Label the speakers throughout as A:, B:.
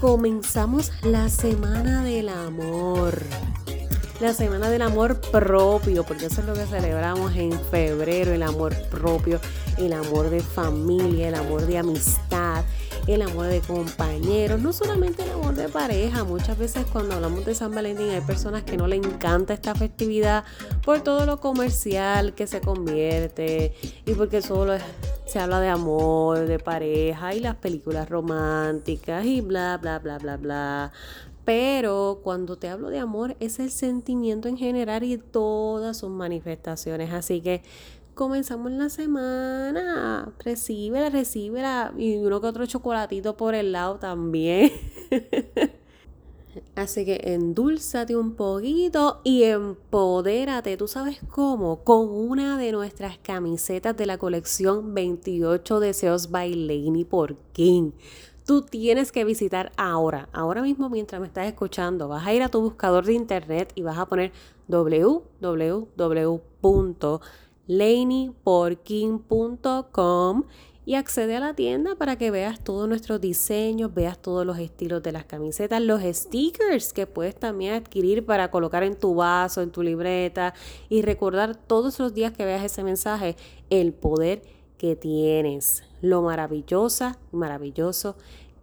A: comenzamos la semana del amor. La semana del amor propio, porque eso es lo que celebramos en febrero, el amor propio, el amor de familia, el amor de amistad, el amor de compañeros, no solamente el amor de pareja. Muchas veces cuando hablamos de San Valentín hay personas que no le encanta esta festividad por todo lo comercial que se convierte y porque solo se habla de amor, de pareja y las películas románticas y bla, bla, bla, bla, bla. Pero cuando te hablo de amor es el sentimiento en general y todas sus manifestaciones. Así que comenzamos la semana. Recíbela, recíbela. Y uno que otro chocolatito por el lado también. Así que endulzate un poquito y empodérate. ¿Tú sabes cómo? Con una de nuestras camisetas de la colección 28 Deseos by Laney por King. Tú tienes que visitar ahora, ahora mismo mientras me estás escuchando, vas a ir a tu buscador de internet y vas a poner www.laneyporking.com y accede a la tienda para que veas todos nuestros diseños, veas todos los estilos de las camisetas, los stickers que puedes también adquirir para colocar en tu vaso, en tu libreta y recordar todos los días que veas ese mensaje el poder que tienes, lo maravillosa, maravilloso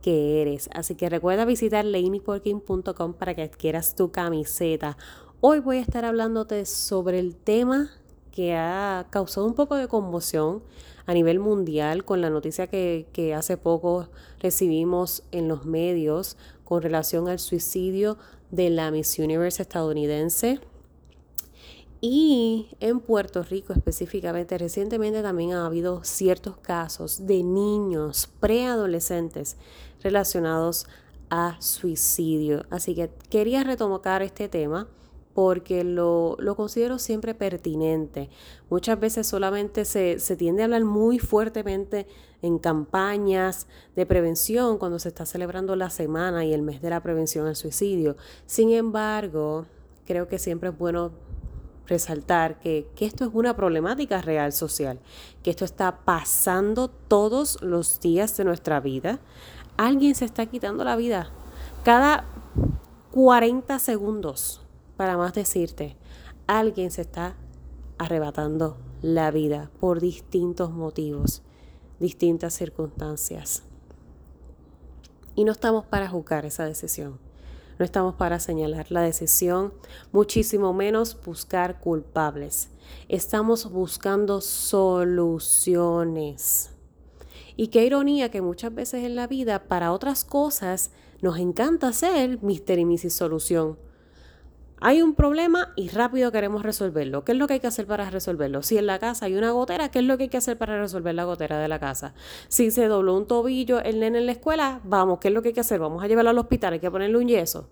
A: que eres. Así que recuerda visitar laneyporking.com para que adquieras tu camiseta. Hoy voy a estar hablándote sobre el tema que ha causado un poco de conmoción a nivel mundial con la noticia que, hace poco recibimos en los medios con relación al suicidio de la Miss Universe estadounidense. Y en Puerto Rico específicamente, recientemente también ha habido ciertos casos de niños preadolescentes relacionados a suicidio. Así que quería retomar este tema porque lo, considero siempre pertinente. Muchas veces solamente se, se, tiende a hablar muy fuertemente en campañas de prevención cuando se está celebrando la semana y el mes de la prevención al suicidio. Sin embargo, creo que siempre es bueno resaltar que, que esto es una problemática real social, que esto está pasando todos los días de nuestra vida. Alguien se está quitando la vida cada 40 segundos para más decirte, alguien se está arrebatando la vida por distintos motivos, distintas circunstancias. Y no estamos para juzgar esa decisión. No estamos para señalar la decisión, muchísimo menos buscar culpables. Estamos buscando soluciones. Y qué ironía que muchas veces en la vida, para otras cosas, nos encanta hacer Mister y Mrs. Solución hay un problema y rápido queremos resolverlo. ¿Qué es lo que hay que hacer para resolverlo? Si en la casa hay una gotera, ¿qué es lo que hay que hacer para resolver la gotera de la casa? Si se dobló un tobillo el nene en la escuela, vamos, ¿qué es lo que hay que hacer? Vamos a llevarlo al hospital, hay que ponerle un yeso.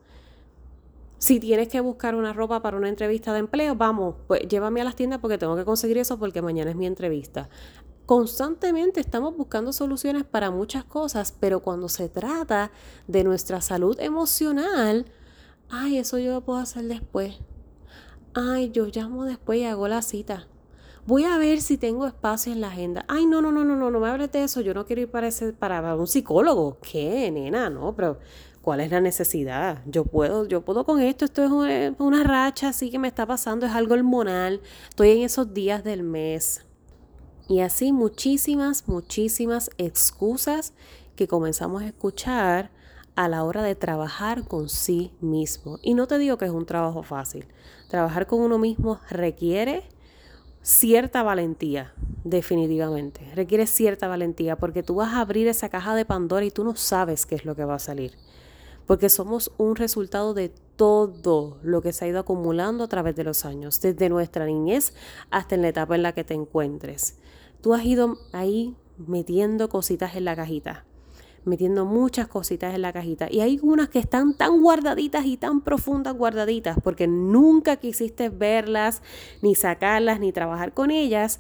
A: Si tienes que buscar una ropa para una entrevista de empleo, vamos, pues llévame a las tiendas porque tengo que conseguir eso porque mañana es mi entrevista. Constantemente estamos buscando soluciones para muchas cosas, pero cuando se trata de nuestra salud emocional, Ay, eso yo lo puedo hacer después. Ay, yo llamo después y hago la cita. Voy a ver si tengo espacio en la agenda. Ay, no, no, no, no, no, no me hables de eso. Yo no quiero ir para, ese, para un psicólogo. ¿Qué, nena? No, pero ¿cuál es la necesidad? Yo puedo, yo puedo con esto. Esto es una, una racha así que me está pasando. Es algo hormonal. Estoy en esos días del mes. Y así muchísimas, muchísimas excusas que comenzamos a escuchar a la hora de trabajar con sí mismo. Y no te digo que es un trabajo fácil. Trabajar con uno mismo requiere cierta valentía, definitivamente. Requiere cierta valentía porque tú vas a abrir esa caja de Pandora y tú no sabes qué es lo que va a salir. Porque somos un resultado de todo lo que se ha ido acumulando a través de los años, desde nuestra niñez hasta en la etapa en la que te encuentres. Tú has ido ahí metiendo cositas en la cajita metiendo muchas cositas en la cajita. Y hay unas que están tan guardaditas y tan profundas guardaditas porque nunca quisiste verlas, ni sacarlas, ni trabajar con ellas,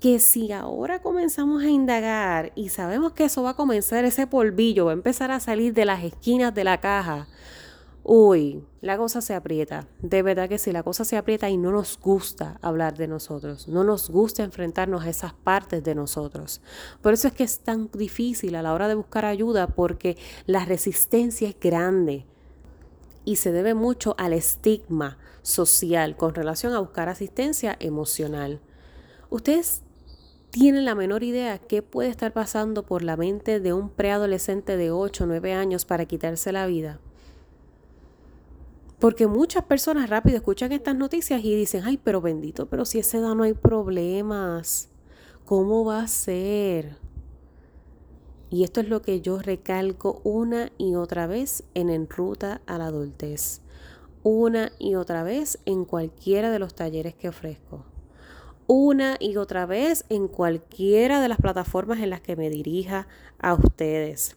A: que si ahora comenzamos a indagar y sabemos que eso va a comenzar, ese polvillo va a empezar a salir de las esquinas de la caja, uy, la cosa se aprieta. De verdad que sí, la cosa se aprieta y no nos gusta hablar de nosotros, no nos gusta enfrentarnos a esas partes de nosotros. Por eso es que es tan difícil a la hora de buscar ayuda porque la resistencia es grande y se debe mucho al estigma social con relación a buscar asistencia emocional. Ustedes tienen la menor idea qué puede estar pasando por la mente de un preadolescente de 8 o 9 años para quitarse la vida. Porque muchas personas rápido escuchan estas noticias y dicen, ay, pero bendito, pero si ese edad no hay problemas, ¿cómo va a ser? Y esto es lo que yo recalco una y otra vez en En Ruta a la Adultez. Una y otra vez en cualquiera de los talleres que ofrezco. Una y otra vez en cualquiera de las plataformas en las que me dirija a ustedes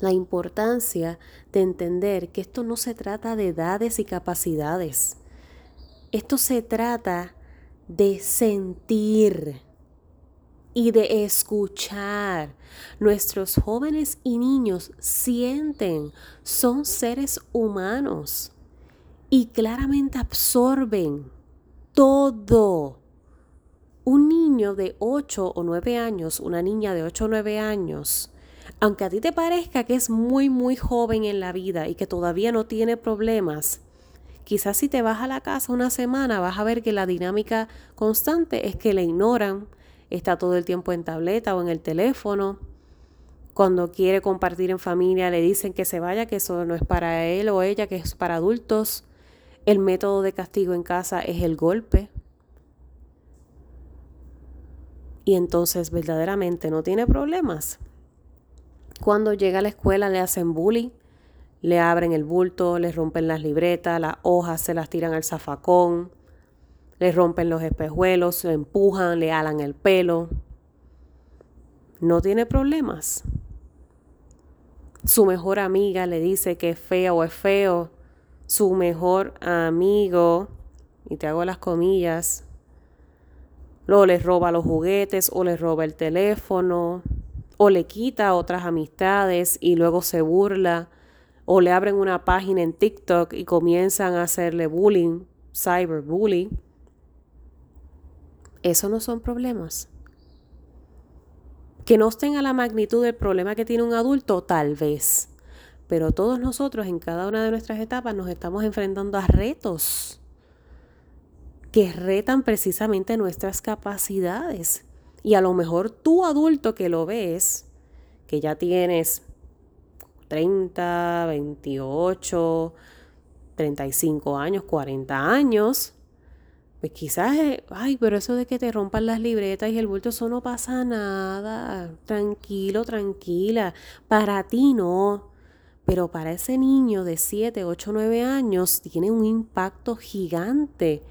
A: la importancia de entender que esto no se trata de edades y capacidades. Esto se trata de sentir y de escuchar. Nuestros jóvenes y niños sienten, son seres humanos y claramente absorben todo. Un niño de 8 o 9 años, una niña de 8 o 9 años, aunque a ti te parezca que es muy, muy joven en la vida y que todavía no tiene problemas, quizás si te vas a la casa una semana vas a ver que la dinámica constante es que le ignoran, está todo el tiempo en tableta o en el teléfono. Cuando quiere compartir en familia le dicen que se vaya, que eso no es para él o ella, que es para adultos. El método de castigo en casa es el golpe. Y entonces verdaderamente no tiene problemas. Cuando llega a la escuela le hacen bullying, le abren el bulto, le rompen las libretas, las hojas se las tiran al zafacón, le rompen los espejuelos, le empujan, le alan el pelo. No tiene problemas. Su mejor amiga le dice que es fea o es feo. Su mejor amigo, y te hago las comillas, luego les roba los juguetes o les roba el teléfono o le quita otras amistades y luego se burla, o le abren una página en TikTok y comienzan a hacerle bullying, cyberbullying. Eso no son problemas. Que no estén a la magnitud del problema que tiene un adulto, tal vez. Pero todos nosotros en cada una de nuestras etapas nos estamos enfrentando a retos que retan precisamente nuestras capacidades. Y a lo mejor tú adulto que lo ves, que ya tienes 30, 28, 35 años, 40 años, pues quizás, eh, ay, pero eso de que te rompan las libretas y el bulto, eso no pasa nada. Tranquilo, tranquila. Para ti no. Pero para ese niño de 7, 8, 9 años tiene un impacto gigante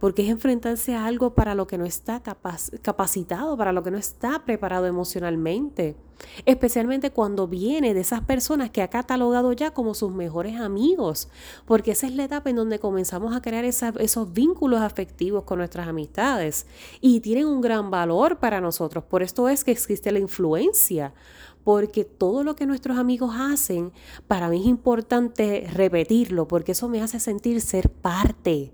A: porque es enfrentarse a algo para lo que no está capacitado, para lo que no está preparado emocionalmente. Especialmente cuando viene de esas personas que ha catalogado ya como sus mejores amigos, porque esa es la etapa en donde comenzamos a crear esos vínculos afectivos con nuestras amistades y tienen un gran valor para nosotros. Por esto es que existe la influencia, porque todo lo que nuestros amigos hacen, para mí es importante repetirlo, porque eso me hace sentir ser parte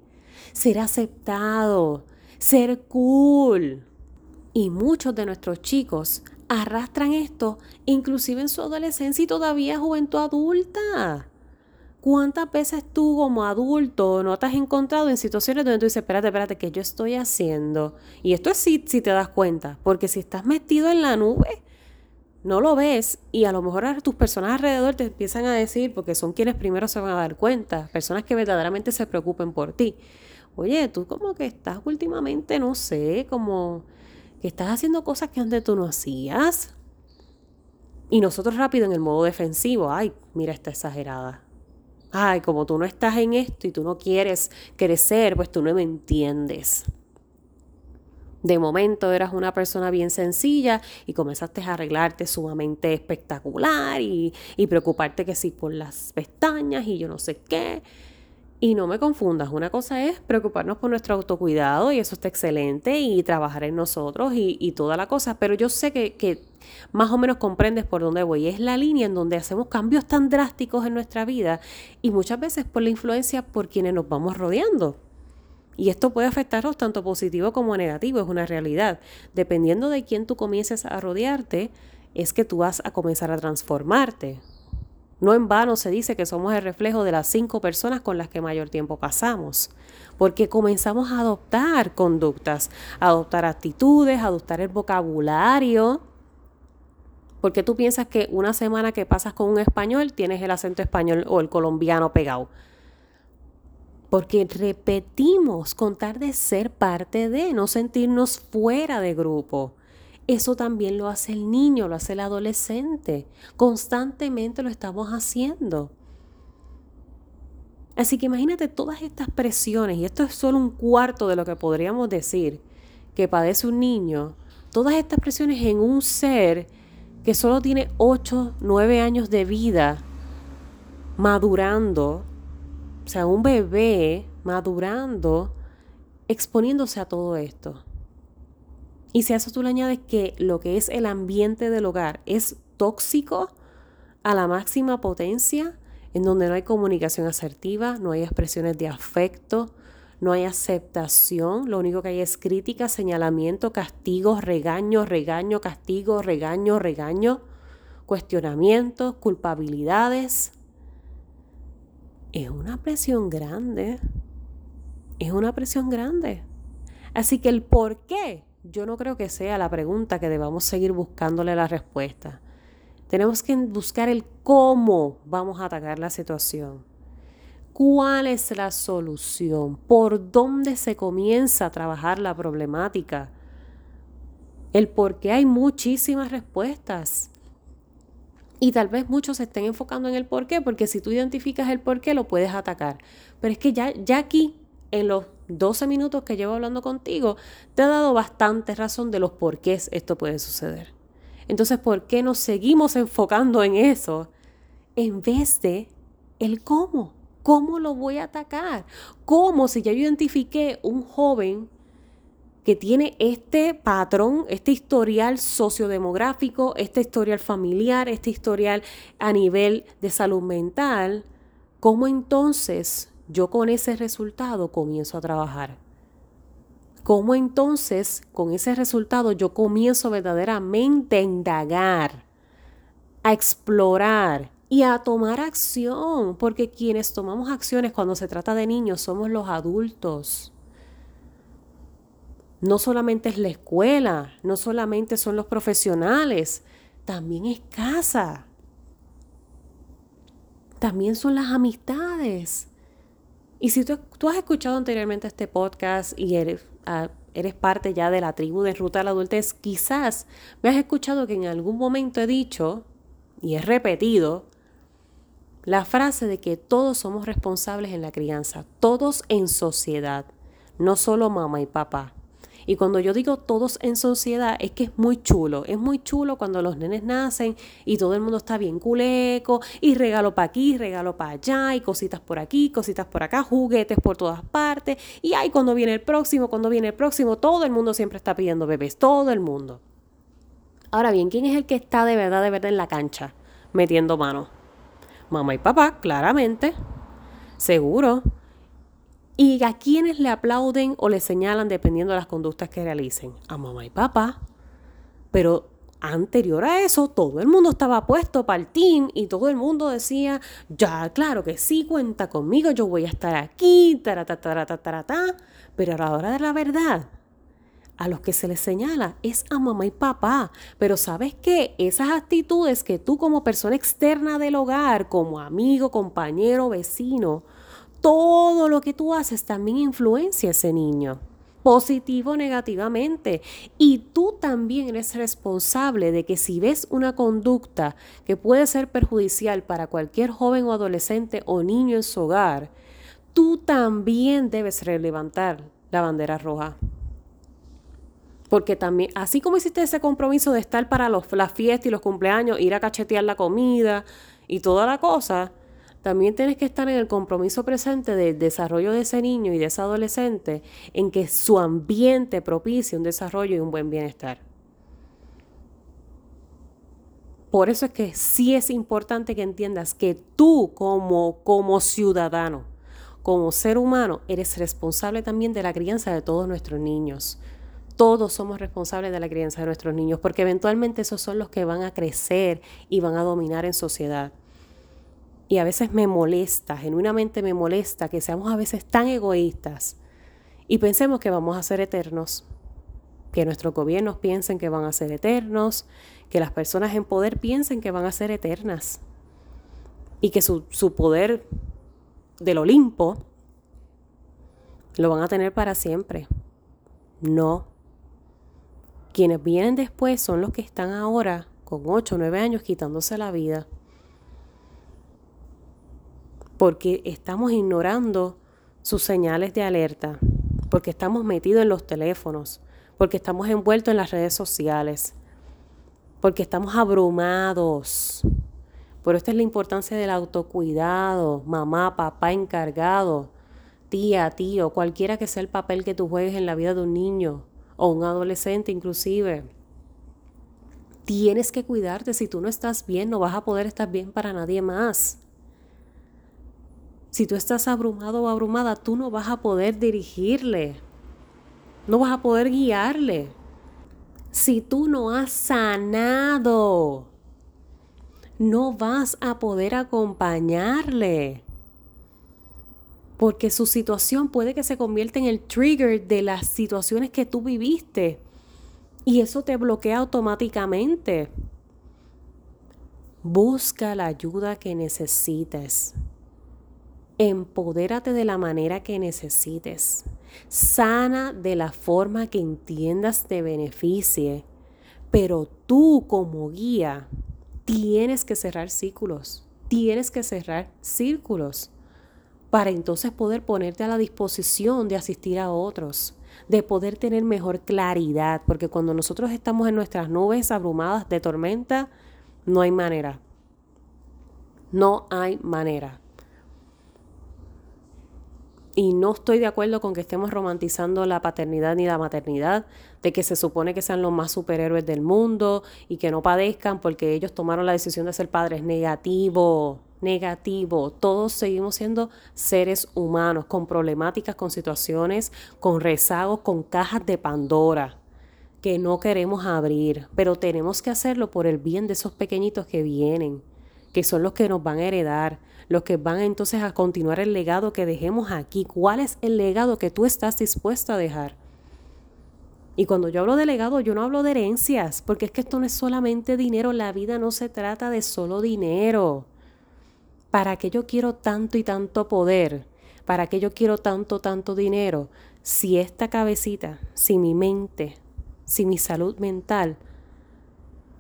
A: ser aceptado, ser cool. Y muchos de nuestros chicos arrastran esto inclusive en su adolescencia y todavía juventud adulta. ¿Cuántas veces tú como adulto no te has encontrado en situaciones donde tú dices, espérate, espérate, ¿qué yo estoy haciendo? Y esto es si, si te das cuenta, porque si estás metido en la nube, no lo ves y a lo mejor tus personas alrededor te empiezan a decir, porque son quienes primero se van a dar cuenta, personas que verdaderamente se preocupen por ti oye, tú como que estás últimamente, no sé, como que estás haciendo cosas que antes tú no hacías. Y nosotros rápido en el modo defensivo, ay, mira, está exagerada. Ay, como tú no estás en esto y tú no quieres crecer, pues tú no me entiendes. De momento eras una persona bien sencilla y comenzaste a arreglarte sumamente espectacular y, y preocuparte que sí por las pestañas y yo no sé qué. Y no me confundas, una cosa es preocuparnos por nuestro autocuidado y eso está excelente y trabajar en nosotros y, toda la cosa, pero yo sé que, que, más o menos comprendes por dónde voy. Es la línea en donde hacemos cambios tan drásticos en nuestra vida y muchas veces por la influencia por quienes nos vamos rodeando. Y esto puede afectarnos tanto positivo como negativo, es una realidad. Dependiendo de quién tú comiences a rodearte, es que tú vas a comenzar a transformarte. No en vano se dice que somos el reflejo de las cinco personas con las que mayor tiempo pasamos, porque comenzamos a adoptar conductas, a adoptar actitudes, a adoptar el vocabulario. Porque tú piensas que una semana que pasas con un español tienes el acento español o el colombiano pegado. Porque repetimos contar de ser parte de, no sentirnos fuera de grupo. Eso también lo hace el niño, lo hace el adolescente. Constantemente lo estamos haciendo. Así que imagínate todas estas presiones, y esto es solo un cuarto de lo que podríamos decir que padece un niño, todas estas presiones en un ser que solo tiene 8, 9 años de vida, madurando, o sea, un bebé madurando, exponiéndose a todo esto. Y si a eso tú le añades que lo que es el ambiente del hogar es tóxico a la máxima potencia, en donde no hay comunicación asertiva, no hay expresiones de afecto, no hay aceptación, lo único que hay es crítica, señalamiento, castigo, regaño, regaño, castigo, regaño, regaño, cuestionamientos, culpabilidades. Es una presión grande. Es una presión grande. Así que el por qué yo no creo que sea la pregunta que debamos seguir buscándole la respuesta. Tenemos que buscar el cómo vamos a atacar la situación. ¿Cuál es la solución? ¿Por dónde se comienza a trabajar la problemática? El por qué hay muchísimas respuestas. Y tal vez muchos se estén enfocando en el por qué, porque si tú identificas el por qué, lo puedes atacar. Pero es que ya, ya aquí, en los 12 minutos que llevo hablando contigo, te ha dado bastante razón de los por qué esto puede suceder. Entonces, ¿por qué nos seguimos enfocando en eso en vez de el cómo? ¿Cómo lo voy a atacar? ¿Cómo si ya yo identifiqué un joven que tiene este patrón, este historial sociodemográfico, este historial familiar, este historial a nivel de salud mental, ¿cómo entonces yo con ese resultado comienzo a trabajar. ¿Cómo entonces con ese resultado yo comienzo verdaderamente a indagar, a explorar y a tomar acción? Porque quienes tomamos acciones cuando se trata de niños somos los adultos. No solamente es la escuela, no solamente son los profesionales, también es casa. También son las amistades. Y si tú, has escuchado anteriormente este podcast y eres, eres parte ya de la tribu de Ruta a la Adultez, quizás me has escuchado que en algún momento he dicho, y he repetido, la frase de que todos somos responsables en la crianza, todos en sociedad, no solo mamá y papá. Y cuando yo digo todos en sociedad, es que es muy chulo. Es muy chulo cuando los nenes nacen y todo el mundo está bien culeco y regalo para aquí, regalo para allá y cositas por aquí, cositas por acá, juguetes por todas partes. Y ahí cuando viene el próximo, cuando viene el próximo, todo el mundo siempre está pidiendo bebés, todo el mundo. Ahora bien, ¿quién es el que está de verdad, de verdad en la cancha metiendo mano? Mamá y papá, claramente. Seguro y a quienes le aplauden o le señalan dependiendo de las conductas que realicen. A mamá y papá. Pero anterior a eso, todo el mundo estaba puesto para el team y todo el mundo decía, ya, claro que sí, cuenta conmigo, yo voy a estar aquí, taratataratata. Pero a la hora de la verdad, a los que se les señala es a mamá y papá. Pero sabes qué? Esas actitudes que tú como persona externa del hogar, como amigo, compañero, vecino, todo lo que tú haces también influencia a ese niño, positivo o negativamente. Y tú también eres responsable de que si ves una conducta que puede ser perjudicial para cualquier joven o adolescente o niño en su hogar, tú también debes relevantar la bandera roja. Porque también, así como hiciste ese compromiso de estar para las fiestas y los cumpleaños, ir a cachetear la comida y toda la cosa, también tienes que estar en el compromiso presente del desarrollo de ese niño y de ese adolescente, en que su ambiente propicie un desarrollo y un buen bienestar. Por eso es que sí es importante que entiendas que tú como, como ciudadano, como ser humano, eres responsable también de la crianza de todos nuestros niños. Todos somos responsables de la crianza de nuestros niños, porque eventualmente esos son los que van a crecer y van a dominar en sociedad. Y a veces me molesta, genuinamente me molesta que seamos a veces tan egoístas y pensemos que vamos a ser eternos, que nuestros gobiernos piensen que van a ser eternos, que las personas en poder piensen que van a ser eternas y que su, su poder del Olimpo lo van a tener para siempre. No. Quienes vienen después son los que están ahora con 8 o 9 años quitándose la vida porque estamos ignorando sus señales de alerta, porque estamos metidos en los teléfonos, porque estamos envueltos en las redes sociales, porque estamos abrumados. Por esto es la importancia del autocuidado, mamá, papá encargado, tía, tío, cualquiera que sea el papel que tú juegues en la vida de un niño o un adolescente inclusive. Tienes que cuidarte, si tú no estás bien, no vas a poder estar bien para nadie más. Si tú estás abrumado o abrumada, tú no vas a poder dirigirle. No vas a poder guiarle. Si tú no has sanado, no vas a poder acompañarle. Porque su situación puede que se convierta en el trigger de las situaciones que tú viviste. Y eso te bloquea automáticamente. Busca la ayuda que necesites. Empodérate de la manera que necesites. Sana de la forma que entiendas te beneficie. Pero tú como guía tienes que cerrar círculos. Tienes que cerrar círculos para entonces poder ponerte a la disposición de asistir a otros, de poder tener mejor claridad, porque cuando nosotros estamos en nuestras nubes abrumadas de tormenta, no hay manera. No hay manera. Y no estoy de acuerdo con que estemos romantizando la paternidad ni la maternidad, de que se supone que sean los más superhéroes del mundo y que no padezcan porque ellos tomaron la decisión de ser padres. Negativo, negativo. Todos seguimos siendo seres humanos con problemáticas, con situaciones, con rezagos, con cajas de Pandora que no queremos abrir, pero tenemos que hacerlo por el bien de esos pequeñitos que vienen, que son los que nos van a heredar, los que van entonces a continuar el legado que dejemos aquí. ¿Cuál es el legado que tú estás dispuesto a dejar? Y cuando yo hablo de legado, yo no hablo de herencias, porque es que esto no es solamente dinero, la vida no se trata de solo dinero. ¿Para qué yo quiero tanto y tanto poder? ¿Para qué yo quiero tanto, tanto dinero? Si esta cabecita, si mi mente, si mi salud mental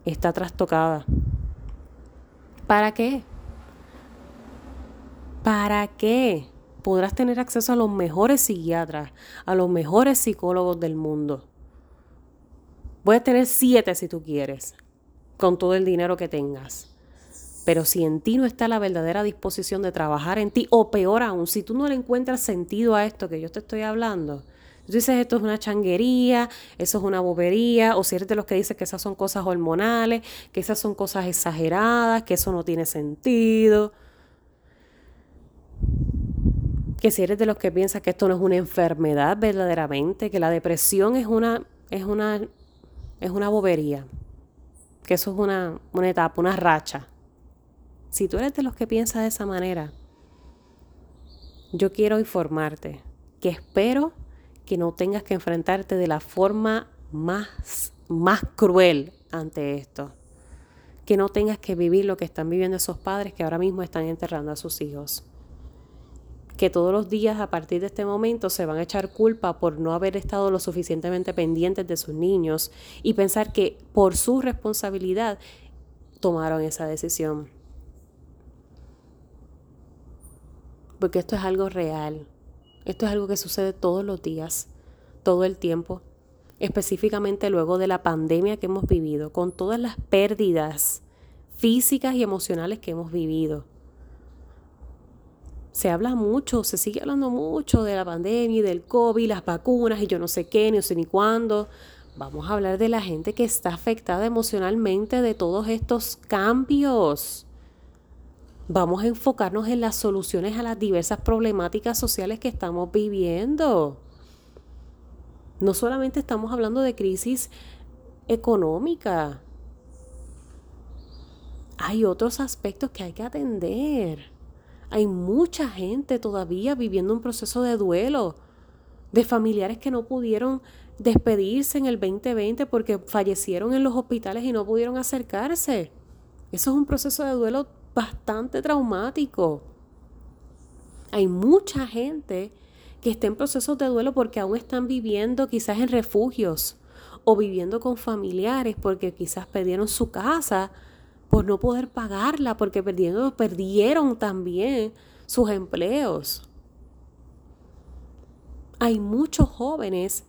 A: está trastocada. ¿Para qué? ¿Para qué? Podrás tener acceso a los mejores psiquiatras, a los mejores psicólogos del mundo. Puedes tener siete si tú quieres, con todo el dinero que tengas. Pero si en ti no está la verdadera disposición de trabajar en ti, o peor aún, si tú no le encuentras sentido a esto que yo te estoy hablando, tú dices esto es una changuería, eso es una bobería, o si eres de los que dices que esas son cosas hormonales, que esas son cosas exageradas, que eso no tiene sentido que si eres de los que piensas que esto no es una enfermedad verdaderamente, que la depresión es una, es una, es una bobería, que eso es una, una etapa, una racha. Si tú eres de los que piensas de esa manera, yo quiero informarte que espero que no tengas que enfrentarte de la forma más, más cruel ante esto. Que no tengas que vivir lo que están viviendo esos padres que ahora mismo están enterrando a sus hijos que todos los días a partir de este momento se van a echar culpa por no haber estado lo suficientemente pendientes de sus niños y pensar que por su responsabilidad tomaron esa decisión. Porque esto es algo real. Esto es algo que sucede todos los días, todo el tiempo. específicamente luego de la pandemia que hemos vivido, con todas las pérdidas físicas y emocionales que hemos vivido. Se habla mucho, se sigue hablando mucho de la pandemia y del COVID, las vacunas y yo no sé qué, ni sé ni cuándo. Vamos a hablar de la gente que está afectada emocionalmente de todos estos cambios. Vamos a enfocarnos en las soluciones a las diversas problemáticas sociales que estamos viviendo. No solamente estamos hablando de crisis económica, hay otros aspectos que hay que atender. Hay mucha gente todavía viviendo un proceso de duelo, de familiares que no pudieron despedirse en el 2020 porque fallecieron en los hospitales y no pudieron acercarse. Eso es un proceso de duelo bastante traumático. Hay mucha gente que está en procesos de duelo porque aún están viviendo quizás en refugios o viviendo con familiares porque quizás perdieron su casa por no poder pagarla, porque perdieron, también sus empleos. Hay muchos jóvenes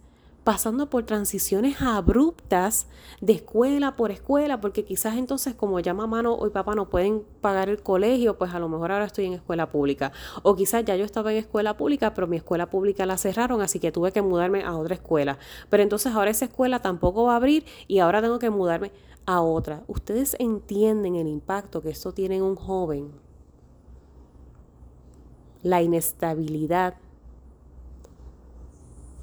A: pasando por transiciones abruptas de escuela por escuela, porque quizás entonces como ya mamá no, o papá no pueden pagar el colegio, pues a lo mejor ahora estoy en escuela pública. O quizás ya yo estaba en escuela pública, pero mi escuela pública la cerraron, así que tuve que mudarme a otra escuela. Pero entonces ahora esa escuela tampoco va a abrir y ahora tengo que mudarme a otra. Ustedes entienden el impacto que esto tiene en un joven. La inestabilidad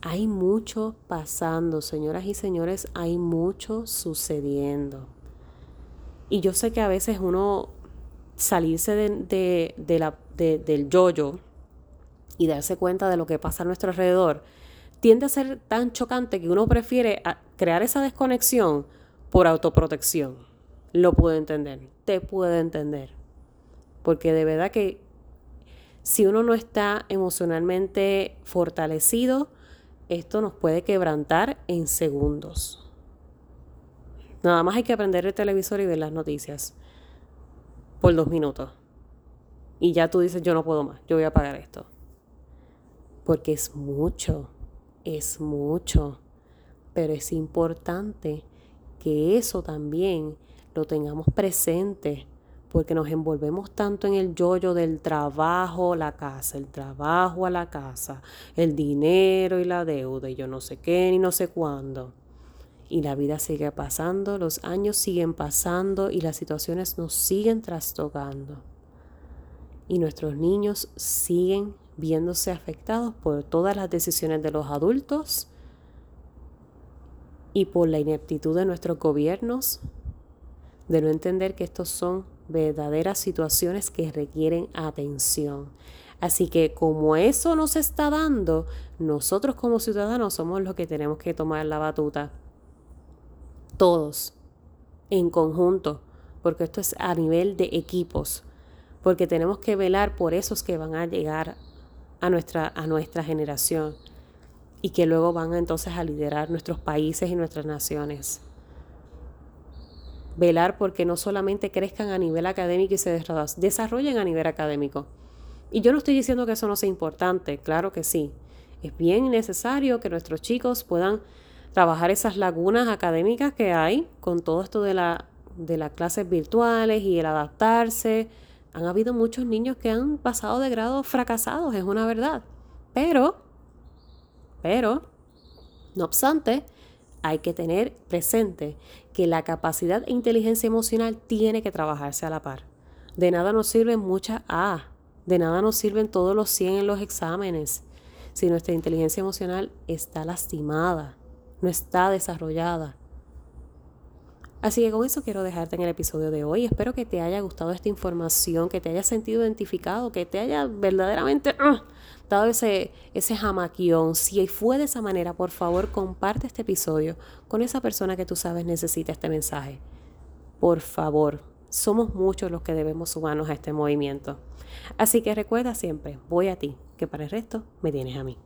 A: hay mucho pasando, señoras y señores, hay mucho sucediendo. Y yo sé que a veces uno salirse de, la, del yoyo y darse cuenta de lo que pasa a nuestro alrededor tiende a ser tan chocante que uno prefiere crear esa desconexión por autoprotección. Lo puedo entender, te puedo entender. Porque de verdad que si uno no está emocionalmente fortalecido, esto nos puede quebrantar en segundos. Nada más hay que aprender el televisor y ver las noticias por dos minutos. Y ya tú dices, yo no puedo más, yo voy a pagar esto. Porque es mucho, es mucho. Pero es importante que eso también lo tengamos presente porque nos envolvemos tanto en el yoyo del trabajo a la casa, el trabajo a la casa, el dinero y la deuda y yo no sé qué ni no sé cuándo. Y la vida sigue pasando, los años siguen pasando y las situaciones nos siguen trastocando. Y nuestros niños siguen viéndose afectados por todas las decisiones de los adultos y por la ineptitud de nuestros gobiernos de no entender que estos son verdaderas situaciones que requieren atención. Así que como eso nos está dando, nosotros como ciudadanos somos los que tenemos que tomar la batuta. Todos, en conjunto, porque esto es a nivel de equipos, porque tenemos que velar por esos que van a llegar a nuestra, a nuestra generación y que luego van entonces a liderar nuestros países y nuestras naciones velar porque no solamente crezcan a nivel académico y se desarrollen a nivel académico. Y yo no estoy diciendo que eso no sea importante, claro que sí. Es bien necesario que nuestros chicos puedan trabajar esas lagunas académicas que hay con todo esto de, la, de las clases virtuales y el adaptarse. Han habido muchos niños que han pasado de grado fracasados, es una verdad. Pero, pero, no obstante, hay que tener presente que la capacidad e inteligencia emocional tiene que trabajarse a la par. De nada nos sirven muchas A, de nada nos sirven todos los 100 en los exámenes si nuestra inteligencia emocional está lastimada, no está desarrollada. Así que con eso quiero dejarte en el episodio de hoy. Espero que te haya gustado esta información, que te haya sentido identificado, que te haya verdaderamente ¡ah! dado ese, ese jamaquión. Si fue de esa manera, por favor, comparte este episodio con esa persona que tú sabes necesita este mensaje. Por favor, somos muchos los que debemos sumarnos a este movimiento. Así que recuerda siempre, voy a ti, que para el resto me tienes a mí.